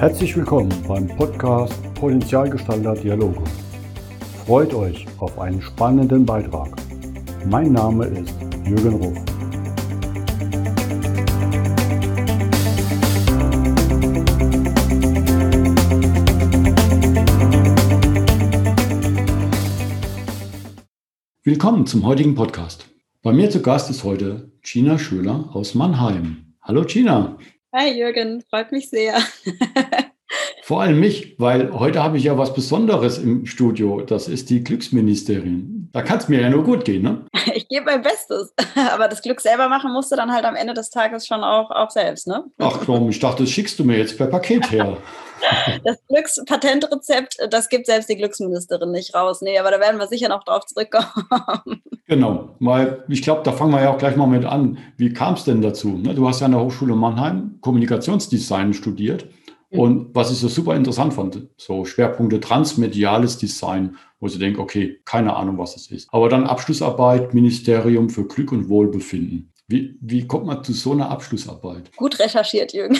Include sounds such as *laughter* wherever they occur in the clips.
Herzlich willkommen beim Podcast Potenzialgestalter Dialoge. Freut euch auf einen spannenden Beitrag. Mein Name ist Jürgen Ruf. Willkommen zum heutigen Podcast. Bei mir zu Gast ist heute Gina Schöler aus Mannheim. Hallo Gina. Hi Jürgen, freut mich sehr. *laughs* Vor allem mich, weil heute habe ich ja was Besonderes im Studio. Das ist die Glücksministerin. Da kann es mir ja nur gut gehen, ne? *laughs* Ich gebe mein Bestes. *laughs* Aber das Glück selber machen musst du dann halt am Ende des Tages schon auch, auch selbst, ne? Ach komm, ich dachte, das schickst du mir jetzt per Paket her. *laughs* Das Glückspatentrezept, das gibt selbst die Glücksministerin nicht raus. Nee, aber da werden wir sicher noch drauf zurückkommen. Genau, weil ich glaube, da fangen wir ja auch gleich mal mit an. Wie kam es denn dazu? Ne, du hast ja an der Hochschule Mannheim Kommunikationsdesign studiert. Und was ich so super interessant fand, so Schwerpunkte transmediales Design, wo ich denke, okay, keine Ahnung, was das ist. Aber dann Abschlussarbeit, Ministerium für Glück und Wohlbefinden. Wie, wie kommt man zu so einer Abschlussarbeit? Gut recherchiert, Jürgen.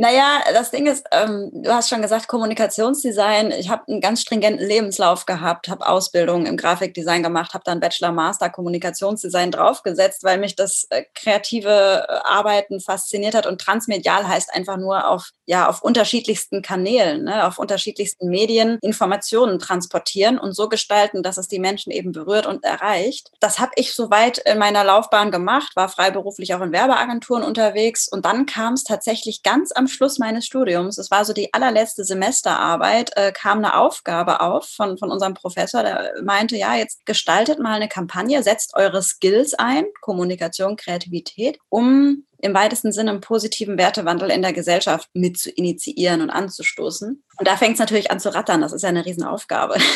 Naja, das Ding ist, ähm, du hast schon gesagt, Kommunikationsdesign. Ich habe einen ganz stringenten Lebenslauf gehabt, habe Ausbildung im Grafikdesign gemacht, habe dann Bachelor, Master Kommunikationsdesign draufgesetzt, weil mich das äh, kreative äh, Arbeiten fasziniert hat. Und transmedial heißt einfach nur auf, ja, auf unterschiedlichsten Kanälen, ne, auf unterschiedlichsten Medien Informationen transportieren und so gestalten, dass es die Menschen eben berührt und erreicht. Das habe ich soweit in meiner Laufbahn gemacht, war freiberuflich auch in Werbeagenturen unterwegs und dann kam es tatsächlich ganz am Schluss meines Studiums, es war so die allerletzte Semesterarbeit, äh, kam eine Aufgabe auf von, von unserem Professor, der meinte, ja, jetzt gestaltet mal eine Kampagne, setzt eure Skills ein, Kommunikation, Kreativität, um im weitesten Sinne einen positiven Wertewandel in der Gesellschaft mit zu initiieren und anzustoßen. Und da fängt es natürlich an zu rattern. Das ist ja eine Riesenaufgabe. *laughs*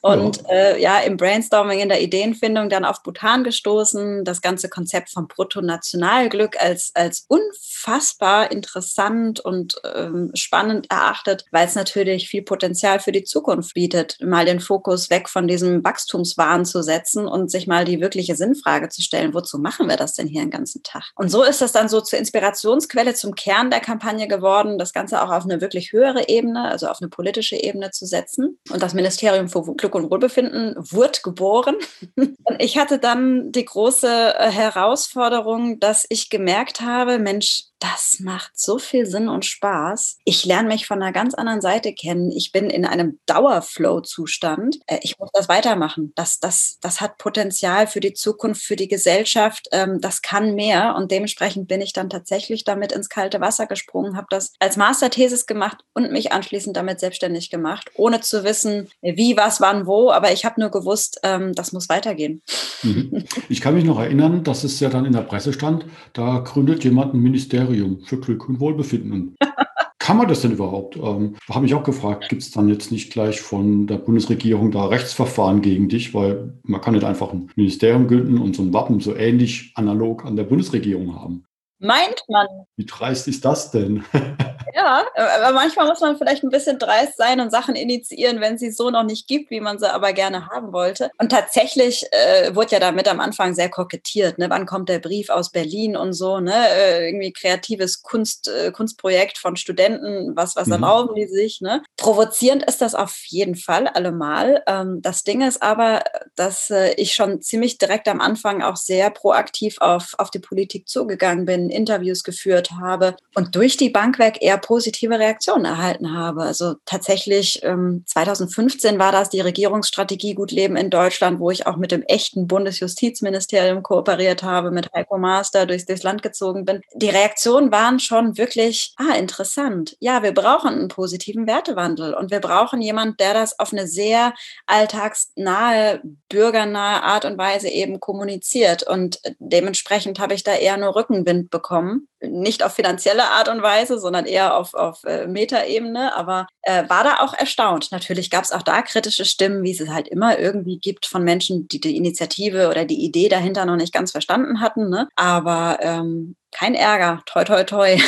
Und ja. Äh, ja, im Brainstorming, in der Ideenfindung dann auf Bhutan gestoßen, das ganze Konzept vom Bruttonationalglück als, als unfassbar interessant und ähm, spannend erachtet, weil es natürlich viel Potenzial für die Zukunft bietet, mal den Fokus weg von diesem Wachstumswahn zu setzen und sich mal die wirkliche Sinnfrage zu stellen, wozu machen wir das denn hier den ganzen Tag? Und so ist das dann so zur Inspirationsquelle, zum Kern der Kampagne geworden, das Ganze auch auf eine wirklich höhere Ebene, also auf eine politische Ebene zu setzen. Und das Ministerium für Glück Glück und Wohlbefinden wurde geboren. *laughs* Und ich hatte dann die große äh, Herausforderung, dass ich gemerkt habe, Mensch, das macht so viel Sinn und Spaß. Ich lerne mich von einer ganz anderen Seite kennen. Ich bin in einem Dauerflow-Zustand. Äh, ich muss das weitermachen. Das, das, das hat Potenzial für die Zukunft, für die Gesellschaft. Ähm, das kann mehr. Und dementsprechend bin ich dann tatsächlich damit ins kalte Wasser gesprungen, habe das als Masterthesis gemacht und mich anschließend damit selbstständig gemacht, ohne zu wissen, wie, was, wann, wo. Aber ich habe nur gewusst, ähm, das muss weitergehen. Mhm. Ich kann mich noch erinnern, dass es ja dann in der Presse stand, da gründet jemand ein Ministerium Kriterium für Glück und Wohlbefinden. *laughs* Kann man das denn überhaupt? Ähm, Habe ich auch gefragt, gibt es dann jetzt nicht gleich von der Bundesregierung da Rechtsverfahren gegen dich? Weil man kann nicht einfach ein Ministerium gründen und so ein Wappen so ähnlich analog an der Bundesregierung haben. Meint man. Wie dreist ist das denn? *laughs* Ja, aber manchmal muss man vielleicht ein bisschen dreist sein und Sachen initiieren, wenn sie so noch nicht gibt, wie man sie aber gerne haben wollte. Und tatsächlich äh, wurde ja damit am Anfang sehr kokettiert. Ne? Wann kommt der Brief aus Berlin und so? Ne? Äh, irgendwie kreatives Kunst, äh, Kunstprojekt von Studenten. Was, was mhm. erlauben die sich? Ne? Provozierend ist das auf jeden Fall allemal. Ähm, das Ding ist aber, dass äh, ich schon ziemlich direkt am Anfang auch sehr proaktiv auf, auf die Politik zugegangen bin, Interviews geführt habe und durch die Bank weg eher positive Reaktionen erhalten habe. Also tatsächlich ähm, 2015 war das die Regierungsstrategie Gut Leben in Deutschland, wo ich auch mit dem echten Bundesjustizministerium kooperiert habe, mit Heiko Master durchs, durchs Land gezogen bin. Die Reaktionen waren schon wirklich, ah, interessant. Ja, wir brauchen einen positiven Wertewandel und wir brauchen jemanden, der das auf eine sehr alltagsnahe, bürgernahe Art und Weise eben kommuniziert. Und dementsprechend habe ich da eher nur Rückenwind bekommen. Nicht auf finanzielle Art und Weise, sondern eher auf, auf äh, Metaebene, aber äh, war da auch erstaunt. Natürlich gab es auch da kritische Stimmen, wie es halt immer irgendwie gibt von Menschen, die die Initiative oder die Idee dahinter noch nicht ganz verstanden hatten. Ne? Aber ähm, kein Ärger, toi, toi, toi.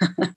*laughs*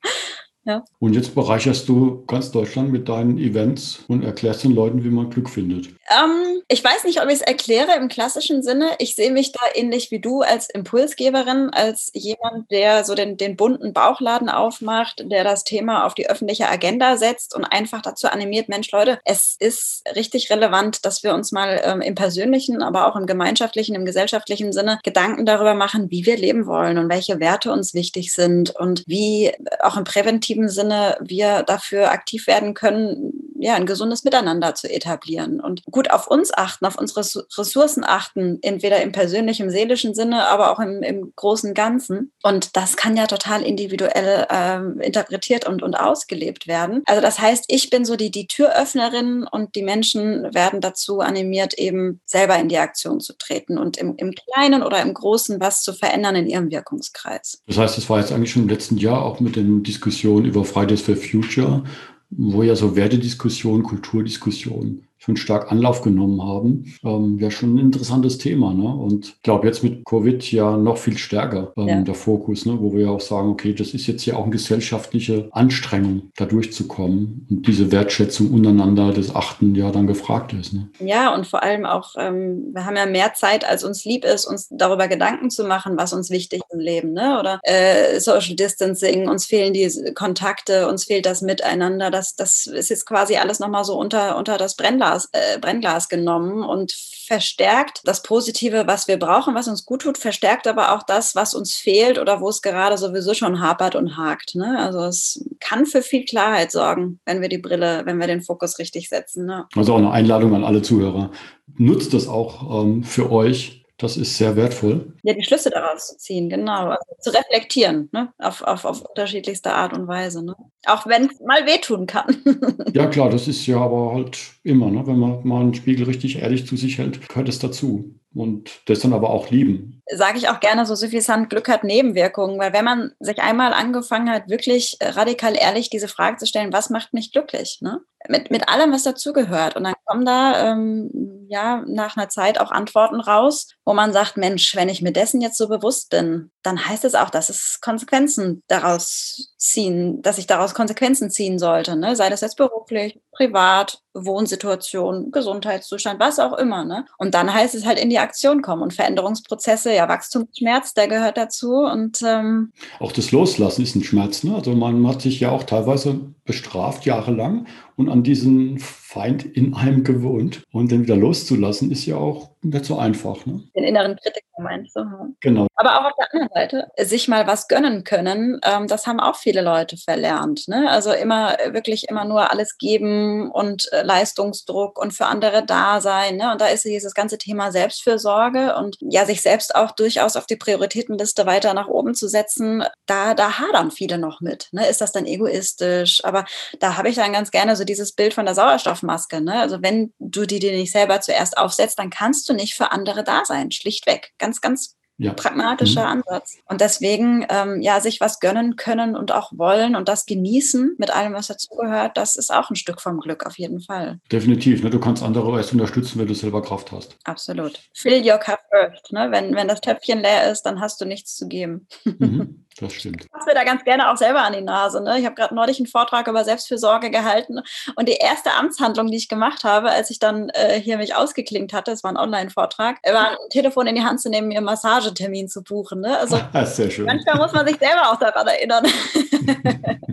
Ja. Und jetzt bereicherst du ganz Deutschland mit deinen Events und erklärst den Leuten, wie man Glück findet. Ähm, ich weiß nicht, ob ich es erkläre im klassischen Sinne. Ich sehe mich da ähnlich wie du als Impulsgeberin, als jemand, der so den, den bunten Bauchladen aufmacht, der das Thema auf die öffentliche Agenda setzt und einfach dazu animiert, Mensch, Leute, es ist richtig relevant, dass wir uns mal ähm, im persönlichen, aber auch im gemeinschaftlichen, im gesellschaftlichen Sinne Gedanken darüber machen, wie wir leben wollen und welche Werte uns wichtig sind und wie auch im präventiven Sinne wir dafür aktiv werden können, ja, ein gesundes Miteinander zu etablieren und gut auf uns achten, auf unsere Ressourcen achten, entweder im persönlichen, seelischen Sinne, aber auch im, im großen Ganzen. Und das kann ja total individuell ähm, interpretiert und, und ausgelebt werden. Also das heißt, ich bin so die, die Türöffnerin und die Menschen werden dazu animiert, eben selber in die Aktion zu treten und im, im Kleinen oder im Großen was zu verändern in ihrem Wirkungskreis. Das heißt, das war jetzt eigentlich schon im letzten Jahr auch mit den Diskussionen über Fridays for Future, wo ja so Wertediskussionen, Kulturdiskussionen schon stark Anlauf genommen haben, ähm, wäre schon ein interessantes Thema. Ne? Und ich glaube, jetzt mit Covid ja noch viel stärker ähm, ja. der Fokus, ne? wo wir ja auch sagen, okay, das ist jetzt ja auch eine gesellschaftliche Anstrengung, da durchzukommen und diese Wertschätzung untereinander des Achten ja dann gefragt ist. Ne? Ja, und vor allem auch, ähm, wir haben ja mehr Zeit, als uns lieb ist, uns darüber Gedanken zu machen, was uns wichtig im Leben, ne? oder äh, Social Distancing, uns fehlen die Kontakte, uns fehlt das Miteinander, das, das ist jetzt quasi alles nochmal so unter, unter das Brennglas Brennglas, äh, Brennglas genommen und verstärkt das Positive, was wir brauchen, was uns gut tut, verstärkt aber auch das, was uns fehlt oder wo es gerade sowieso schon hapert und hakt. Ne? Also es kann für viel Klarheit sorgen, wenn wir die Brille, wenn wir den Fokus richtig setzen. Ne? Also auch eine Einladung an alle Zuhörer. Nutzt das auch ähm, für euch, das ist sehr wertvoll. Ja, die Schlüsse daraus zu ziehen, genau. Also zu reflektieren, ne? auf, auf, auf unterschiedlichste Art und Weise. Ne? Auch wenn es mal wehtun kann. *laughs* ja, klar, das ist ja aber halt immer, ne? wenn man mal einen Spiegel richtig ehrlich zu sich hält, gehört es dazu und das dann aber auch lieben. Sage ich auch gerne, so suffisant Glück hat Nebenwirkungen, weil wenn man sich einmal angefangen hat, wirklich radikal ehrlich diese Frage zu stellen, was macht mich glücklich, ne? Mit, mit allem, was dazugehört. Und dann kommen da ähm, ja nach einer Zeit auch Antworten raus, wo man sagt, Mensch, wenn ich mir dessen jetzt so bewusst bin, dann heißt es auch, dass es Konsequenzen daraus ziehen, dass ich daraus Konsequenzen ziehen sollte, ne? sei das jetzt beruflich, privat, Wohnsituation, Gesundheitszustand, was auch immer. Ne? Und dann heißt es halt in die Aktion kommen und Veränderungsprozesse, ja, Wachstumsschmerz, der gehört dazu. Und ähm auch das Loslassen ist ein Schmerz. Ne? Also man hat sich ja auch teilweise bestraft jahrelang und an diesen Feind in einem gewohnt. Und den wieder loszulassen, ist ja auch nicht so einfach. Ne? Den inneren Kritiker meinst du? Hm? Genau. Aber auch auf der anderen Seite, sich mal was gönnen können, ähm, das haben auch viele Leute verlernt. Ne? Also immer, wirklich immer nur alles geben und äh, Leistungsdruck und für andere da sein. Ne? Und da ist dieses ganze Thema Selbstfürsorge und ja, sich selbst auch durchaus auf die Prioritätenliste weiter nach oben zu setzen, da, da hadern viele noch mit. Ne? Ist das dann egoistisch? Aber da habe ich dann ganz gerne so dieses Bild von der Sauerstoffmaske. Ne? Also wenn du die dir nicht selber zuerst aufsetzt, dann kannst du nicht für andere da sein. Schlichtweg. Ganz, ganz ja. pragmatischer mhm. Ansatz. Und deswegen, ähm, ja, sich was gönnen können und auch wollen und das genießen mit allem, was dazugehört, das ist auch ein Stück vom Glück auf jeden Fall. Definitiv. Ne? Du kannst andere erst unterstützen, wenn du selber Kraft hast. Absolut. Fill your cup first. Ne? Wenn, wenn das Töpfchen leer ist, dann hast du nichts zu geben. Mhm. *laughs* Das stimmt. Ich mir da ganz gerne auch selber an die Nase. Ne? Ich habe gerade neulich einen Vortrag über Selbstfürsorge gehalten und die erste Amtshandlung, die ich gemacht habe, als ich dann äh, hier mich ausgeklingt hatte, es war ein Online-Vortrag, war ein Telefon in die Hand zu nehmen, mir einen Massagetermin zu buchen. Ne? Also *laughs* Sehr schön. manchmal muss man sich selber auch daran erinnern. *laughs*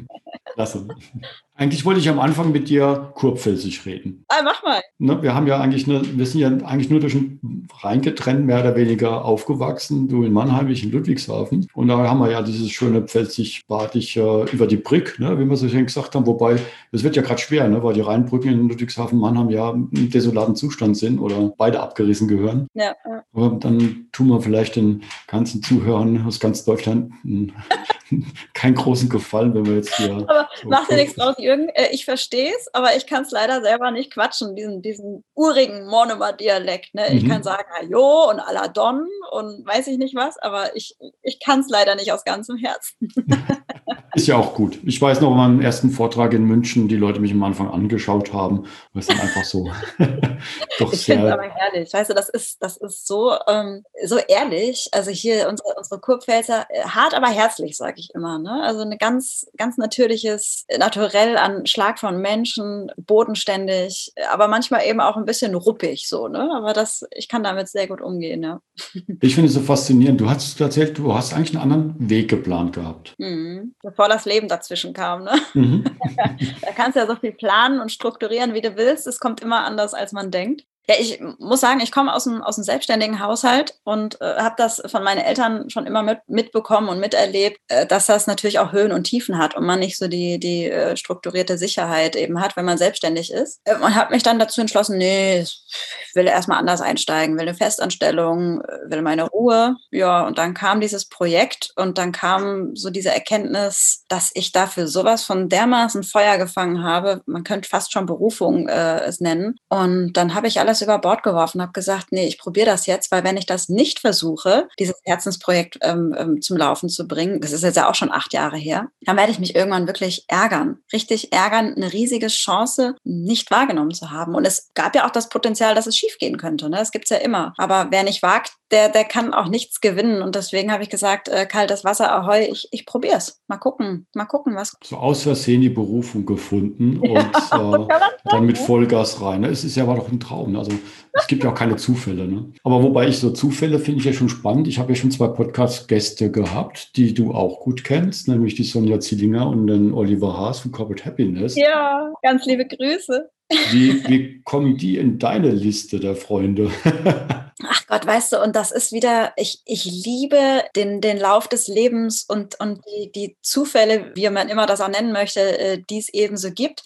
Klasse. *laughs* Eigentlich wollte ich am Anfang mit dir kurpfälzig reden. Ah, mach mal. Ne, wir haben ja eigentlich, eine, wir sind ja eigentlich nur durch ein Rhein getrennt, mehr oder weniger aufgewachsen. Du in Mannheim, ich in Ludwigshafen. Und da haben wir ja dieses schöne pfälzig-badische äh, über die Brück, ne, wie wir so schön gesagt haben. Wobei, es wird ja gerade schwer, ne, weil die Rheinbrücken in Ludwigshafen, Mannheim ja im desolaten Zustand sind oder beide abgerissen gehören. Ja, ja. Aber dann tun wir vielleicht den ganzen Zuhörern aus ganz Deutschland *laughs* keinen großen Gefallen, wenn wir jetzt hier. Aber so mach dir nichts draus, Jürgen. Äh, ich verstehe es, aber ich kann es leider selber nicht quatschen, diesen, diesen urigen Monomer-Dialekt. Ne? Ich mhm. kann sagen Hallo und Aladon und weiß ich nicht was, aber ich, ich kann es leider nicht aus ganzem Herzen. *laughs* Ist ja auch gut. Ich weiß noch, meinem ersten Vortrag in München, die Leute mich am Anfang angeschaut haben, weil es dann einfach so *laughs* doch ich sehr. aber herrlich. Weißt du, das ist, das ist so, ähm, so ehrlich. Also hier unsere, unsere Kurpfälzer, äh, hart, aber herzlich, sage ich immer. Ne? Also ein ganz, ganz natürliches, naturell an Schlag von Menschen, bodenständig, aber manchmal eben auch ein bisschen ruppig so. Ne? Aber das, ich kann damit sehr gut umgehen. Ja. Ich finde es so faszinierend. Du hast erzählt, du hast eigentlich einen anderen Weg geplant gehabt. Mhm. Bevor das Leben dazwischen kam. Ne? Mhm. *laughs* da kannst du ja so viel planen und strukturieren, wie du willst. Es kommt immer anders, als man denkt. Ja, ich muss sagen, ich komme aus einem, aus einem selbstständigen Haushalt und äh, habe das von meinen Eltern schon immer mit, mitbekommen und miterlebt, äh, dass das natürlich auch Höhen und Tiefen hat und man nicht so die, die äh, strukturierte Sicherheit eben hat, wenn man selbstständig ist. Äh, und habe mich dann dazu entschlossen, nee, ich will erstmal anders einsteigen, will eine Festanstellung, äh, will meine Ruhe. Ja, und dann kam dieses Projekt und dann kam so diese Erkenntnis, dass ich dafür sowas von dermaßen Feuer gefangen habe, man könnte fast schon Berufung äh, es nennen. Und dann habe ich alles alles über Bord geworfen, habe gesagt, nee, ich probiere das jetzt, weil wenn ich das nicht versuche, dieses Herzensprojekt ähm, ähm, zum Laufen zu bringen, das ist jetzt ja auch schon acht Jahre her, dann werde ich mich irgendwann wirklich ärgern, richtig ärgern, eine riesige Chance nicht wahrgenommen zu haben. Und es gab ja auch das Potenzial, dass es schiefgehen könnte. Ne? Das gibt's ja immer. Aber wer nicht wagt, der, der kann auch nichts gewinnen. Und deswegen habe ich gesagt, äh, kaltes Wasser, ahoi, ich, ich probiere es. Mal gucken, mal gucken, was. So aus Versehen die Berufung gefunden und *laughs* äh, dann mit Vollgas rein. Es ist ja aber doch ein Traum. Ne? Also es gibt ja auch keine Zufälle. Ne? Aber wobei ich so Zufälle finde ich ja schon spannend. Ich habe ja schon zwei Podcast-Gäste gehabt, die du auch gut kennst, nämlich die Sonja Zillinger und den Oliver Haas von Corporate Happiness. Ja, ganz liebe Grüße. Wie, wie *laughs* kommen die in deine Liste der Freunde? *laughs* Ach Gott, weißt du, und das ist wieder, ich, ich liebe den, den Lauf des Lebens und, und die, die Zufälle, wie man immer das auch nennen möchte, äh, die es eben so gibt.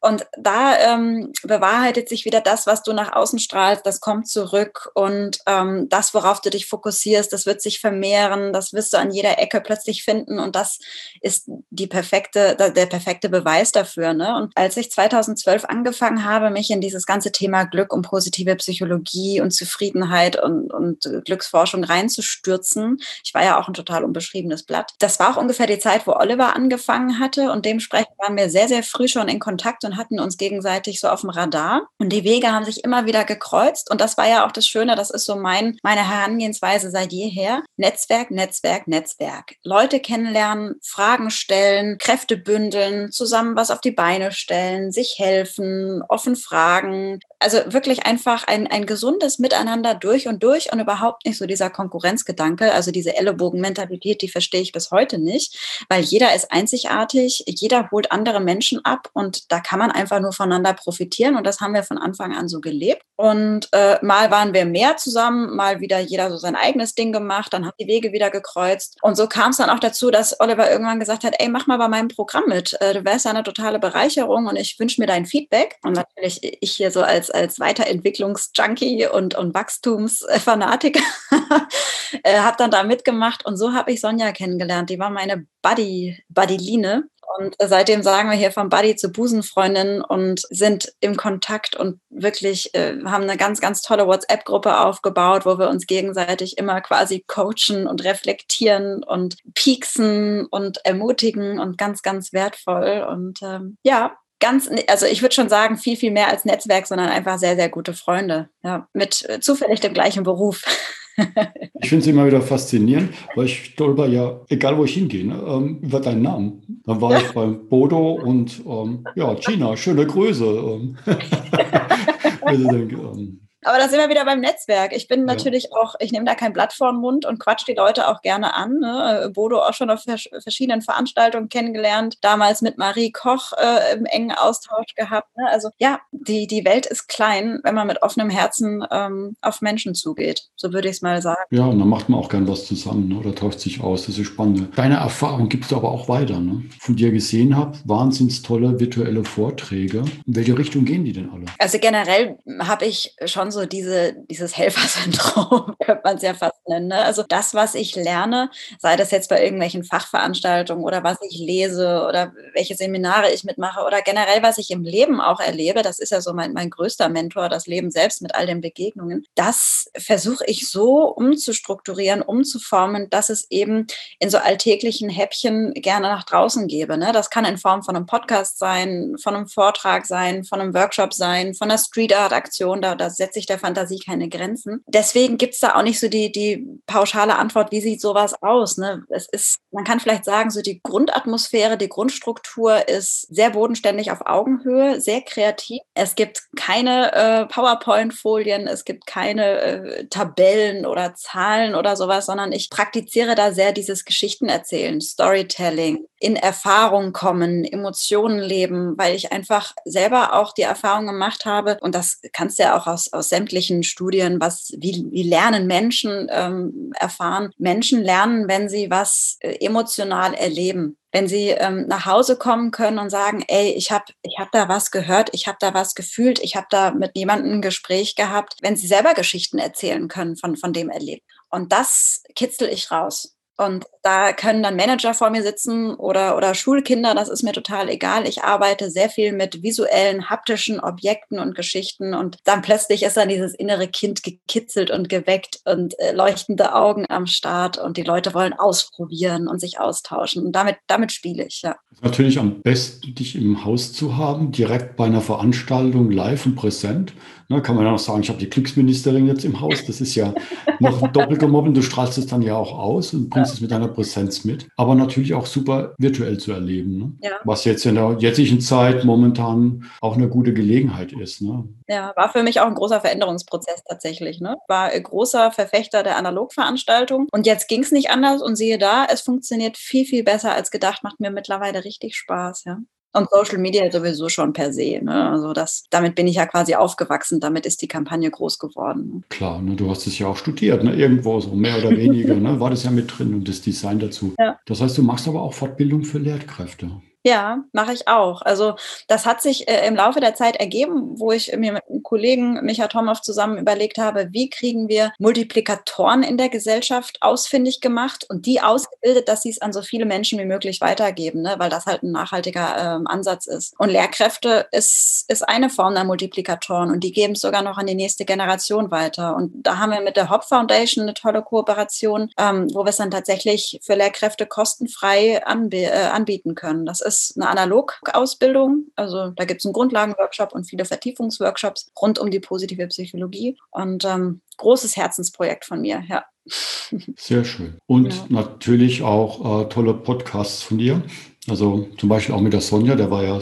Und da ähm, bewahrheitet sich wieder das, was du nach außen strahlst, das kommt zurück und ähm, das, worauf du dich fokussierst, das wird sich vermehren, das wirst du an jeder Ecke plötzlich finden und das ist die perfekte, der perfekte Beweis dafür. Ne? Und als ich 2012 angefangen habe, mich in dieses ganze Thema Glück und positive Psychologie und Zufriedenheit Zufriedenheit und, und Glücksforschung reinzustürzen. Ich war ja auch ein total unbeschriebenes Blatt. Das war auch ungefähr die Zeit, wo Oliver angefangen hatte und dementsprechend waren wir sehr, sehr früh schon in Kontakt und hatten uns gegenseitig so auf dem Radar. Und die Wege haben sich immer wieder gekreuzt und das war ja auch das Schöne, das ist so mein, meine Herangehensweise seit jeher. Netzwerk, Netzwerk, Netzwerk. Leute kennenlernen, Fragen stellen, Kräfte bündeln, zusammen was auf die Beine stellen, sich helfen, offen fragen. Also wirklich einfach ein, ein gesundes Miteinander durch und durch und überhaupt nicht so dieser Konkurrenzgedanke, also diese Ellenbogenmentalität, die verstehe ich bis heute nicht, weil jeder ist einzigartig, jeder holt andere Menschen ab und da kann man einfach nur voneinander profitieren und das haben wir von Anfang an so gelebt. Und äh, mal waren wir mehr zusammen, mal wieder jeder so sein eigenes Ding gemacht, dann haben die Wege wieder gekreuzt. Und so kam es dann auch dazu, dass Oliver irgendwann gesagt hat, ey, mach mal bei meinem Programm mit, äh, du wärst ja eine totale Bereicherung und ich wünsche mir dein Feedback. Und natürlich ich hier so als, als Weiterentwicklungsjunkie und, und Wachstum Wachstumsfanatiker, *laughs* äh, habe dann da mitgemacht und so habe ich Sonja kennengelernt. Die war meine Buddy, Buddyline. Und seitdem sagen wir hier von Buddy zu Busenfreundin und sind im Kontakt und wirklich äh, haben eine ganz, ganz tolle WhatsApp-Gruppe aufgebaut, wo wir uns gegenseitig immer quasi coachen und reflektieren und pieksen und ermutigen und ganz, ganz wertvoll. Und ähm, ja, ganz, also ich würde schon sagen, viel, viel mehr als Netzwerk, sondern einfach sehr, sehr gute Freunde. Ja, mit äh, zufällig dem gleichen Beruf. *laughs* ich finde es immer wieder faszinierend, weil ich stolper ja, egal wo ich hingehe, ne, ähm, über deinen Namen. Dann war ich beim Bodo und ähm, ja, China, schöne Grüße. Ähm. *laughs* also ähm, aber da sind wir wieder beim Netzwerk. Ich bin natürlich ja. auch, ich nehme da kein Blatt vor den Mund und quatsch die Leute auch gerne an. Ne? Bodo auch schon auf verschiedenen Veranstaltungen kennengelernt, damals mit Marie Koch äh, im engen Austausch gehabt. Ne? Also ja, die, die Welt ist klein, wenn man mit offenem Herzen ähm, auf Menschen zugeht. So würde ich es mal sagen. Ja, und dann macht man auch gern was zusammen ne? oder tauscht sich aus. Das ist spannend. Deine Erfahrung gibst du aber auch weiter. Ne? Von dir gesehen habe, wahnsinns tolle virtuelle Vorträge. In welche Richtung gehen die denn alle? Also generell habe ich schon so diese, dieses Helfersyndrom, *laughs* könnte man es ja fast nennen. Ne? Also das, was ich lerne, sei das jetzt bei irgendwelchen Fachveranstaltungen oder was ich lese oder welche Seminare ich mitmache oder generell, was ich im Leben auch erlebe, das ist ja so mein, mein größter Mentor, das Leben selbst mit all den Begegnungen, das versuche ich so umzustrukturieren, umzuformen, dass es eben in so alltäglichen Häppchen gerne nach draußen gebe. Ne? Das kann in Form von einem Podcast sein, von einem Vortrag sein, von einem Workshop sein, von einer Street Art Aktion, da, da setze ich der Fantasie keine Grenzen. Deswegen gibt es da auch nicht so die, die pauschale Antwort, wie sieht sowas aus. Ne? Es ist, man kann vielleicht sagen, so die Grundatmosphäre, die Grundstruktur ist sehr bodenständig auf Augenhöhe, sehr kreativ. Es gibt keine äh, PowerPoint-Folien, es gibt keine äh, Tabellen oder Zahlen oder sowas, sondern ich praktiziere da sehr dieses Geschichtenerzählen, Storytelling, in Erfahrung kommen, Emotionen leben, weil ich einfach selber auch die Erfahrung gemacht habe, und das kannst du ja auch aus, aus sämtlichen Studien, was, wie, wie lernen Menschen ähm, erfahren. Menschen lernen, wenn sie was äh, emotional erleben wenn sie ähm, nach Hause kommen können und sagen, ey, ich habe ich hab da was gehört, ich habe da was gefühlt, ich habe da mit jemandem ein Gespräch gehabt, wenn sie selber Geschichten erzählen können von, von dem Erleben. Und das kitzel ich raus. Und da können dann Manager vor mir sitzen oder, oder Schulkinder, das ist mir total egal. Ich arbeite sehr viel mit visuellen, haptischen Objekten und Geschichten und dann plötzlich ist dann dieses innere Kind gekitzelt und geweckt und äh, leuchtende Augen am Start und die Leute wollen ausprobieren und sich austauschen. Und damit, damit spiele ich, ja. Natürlich am besten, dich im Haus zu haben, direkt bei einer Veranstaltung live und präsent. Ne, kann man ja noch sagen, ich habe die Glücksministerin jetzt im Haus. Das ist ja noch *laughs* doppelt gemobbelt. Du strahlst es dann ja auch aus und bringst ja. es mit deiner Präsenz mit. Aber natürlich auch super virtuell zu erleben. Ne? Ja. Was jetzt in der jetzigen Zeit momentan auch eine gute Gelegenheit ist. Ne? Ja, war für mich auch ein großer Veränderungsprozess tatsächlich. Ne? War ein großer Verfechter der Analogveranstaltung. Und jetzt ging es nicht anders und siehe da, es funktioniert viel, viel besser als gedacht. Macht mir mittlerweile richtig Spaß. Ja. Und Social Media sowieso schon per se. Ne? Also das, damit bin ich ja quasi aufgewachsen, damit ist die Kampagne groß geworden. Klar, ne? du hast es ja auch studiert, ne? irgendwo so mehr oder weniger, *laughs* ne? war das ja mit drin und das Design dazu. Ja. Das heißt, du machst aber auch Fortbildung für Lehrkräfte. Ja, mache ich auch. Also das hat sich äh, im Laufe der Zeit ergeben, wo ich mir mit einem Kollegen Micha Tomow zusammen überlegt habe, wie kriegen wir Multiplikatoren in der Gesellschaft ausfindig gemacht und die ausgebildet, dass sie es an so viele Menschen wie möglich weitergeben, ne? weil das halt ein nachhaltiger ähm, Ansatz ist. Und Lehrkräfte ist, ist eine Form der Multiplikatoren und die geben es sogar noch an die nächste Generation weiter. Und da haben wir mit der Hop Foundation eine tolle Kooperation, ähm, wo wir es dann tatsächlich für Lehrkräfte kostenfrei anb äh, anbieten können. Das ist ist eine Analogausbildung. Also da gibt es einen Grundlagenworkshop und viele Vertiefungsworkshops rund um die positive Psychologie. Und ähm, großes Herzensprojekt von mir, ja. *laughs* Sehr schön. Und ja. natürlich auch äh, tolle Podcasts von dir. Also zum Beispiel auch mit der Sonja, der war ja,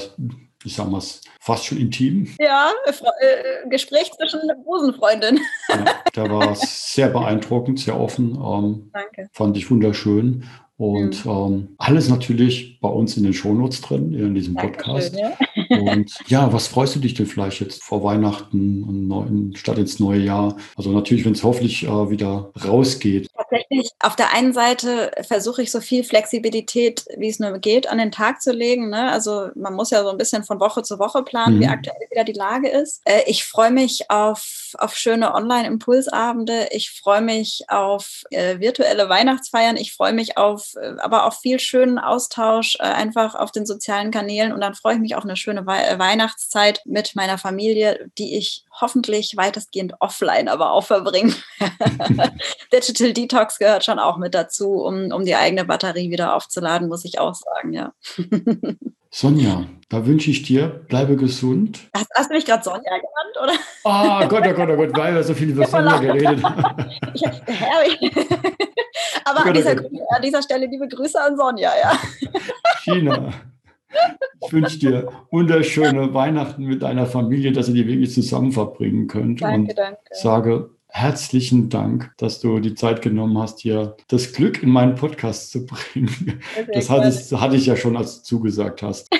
ich sag mal, fast schon intim. Ja, äh, äh Gespräch zwischen Busenfreundin. ja, der war *laughs* sehr beeindruckend, sehr offen. Ähm, Danke. Fand ich wunderschön. Und mhm. ähm, alles natürlich bei uns in den Shownotes drin, in diesem Podcast. Ja. Und ja, was freust du dich denn vielleicht jetzt vor Weihnachten und neuen, statt ins neue Jahr? Also natürlich, wenn es hoffentlich äh, wieder rausgeht. Tatsächlich, auf der einen Seite versuche ich so viel Flexibilität, wie es nur geht, an den Tag zu legen. Ne? Also man muss ja so ein bisschen von Woche zu Woche planen, mhm. wie aktuell wieder die Lage ist. Äh, ich freue mich auf, auf schöne Online-Impulsabende. Ich freue mich auf äh, virtuelle Weihnachtsfeiern. Ich freue mich auf äh, aber auch viel schönen Austausch äh, einfach auf den sozialen Kanälen. Und dann freue ich mich auf eine schöne We äh, Weihnachtszeit mit meiner Familie, die ich hoffentlich weitestgehend offline aber auch verbringe. *laughs* *laughs* Digital Detox gehört schon auch mit dazu, um, um die eigene Batterie wieder aufzuladen, muss ich auch sagen, ja. *laughs* Sonja, da wünsche ich dir, bleibe gesund. Hast, hast du mich gerade Sonja genannt, oder? Ah, oh Gott, oh Gott, oh Gott, weil wir so viel über Sonja geredet haben. *laughs* *laughs* Aber an dieser, an dieser Stelle liebe Grüße an Sonja, ja. China. Ich wünsche dir wunderschöne Weihnachten mit deiner Familie, dass ihr die wirklich zusammen verbringen könnt. Danke, und danke. sage herzlichen Dank, dass du die Zeit genommen hast, hier das Glück in meinen Podcast zu *laughs* bringen. Das hatte ich, hatte ich ja schon, als du zugesagt hast. *laughs*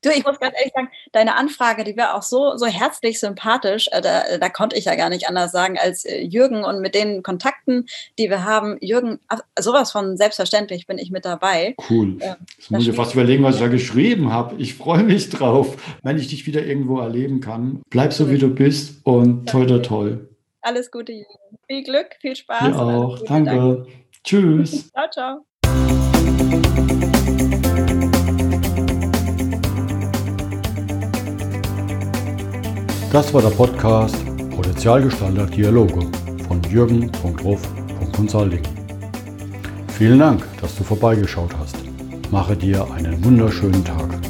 Du, ich muss ganz ehrlich sagen, deine Anfrage, die war auch so, so herzlich sympathisch. Äh, da, da konnte ich ja gar nicht anders sagen als äh, Jürgen und mit den Kontakten, die wir haben. Jürgen, sowas von selbstverständlich bin ich mit dabei. Cool. Ähm, Jetzt muss ich fast überlegen, was ich da geschrieben habe. Ich freue mich drauf, wenn ich dich wieder irgendwo erleben kann. Bleib so, wie du bist und toll, toll, toll. Alles Gute, Jürgen. Viel Glück, viel Spaß. Dir auch. Danke. Danke. Tschüss. *laughs* ciao, ciao. Das war der Podcast Potenzialgestalter Dialoge von jürgen.ruff.consulting. Vielen Dank, dass du vorbeigeschaut hast. Mache dir einen wunderschönen Tag.